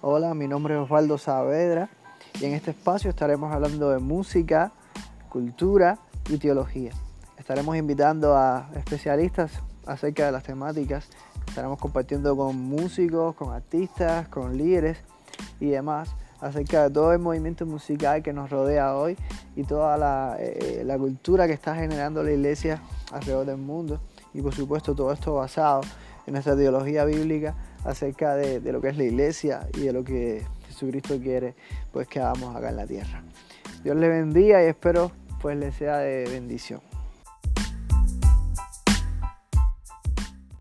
Hola, mi nombre es Osvaldo Saavedra y en este espacio estaremos hablando de música, cultura y teología. Estaremos invitando a especialistas acerca de las temáticas. Estaremos compartiendo con músicos, con artistas, con líderes y demás acerca de todo el movimiento musical que nos rodea hoy y toda la, eh, la cultura que está generando la iglesia alrededor del mundo. Y por supuesto todo esto basado en nuestra teología bíblica acerca de, lo que es la iglesia y de lo que Jesucristo quiere pues que hagamos acá en la tierra. Dios le bendiga y espero pues le sea de bendición.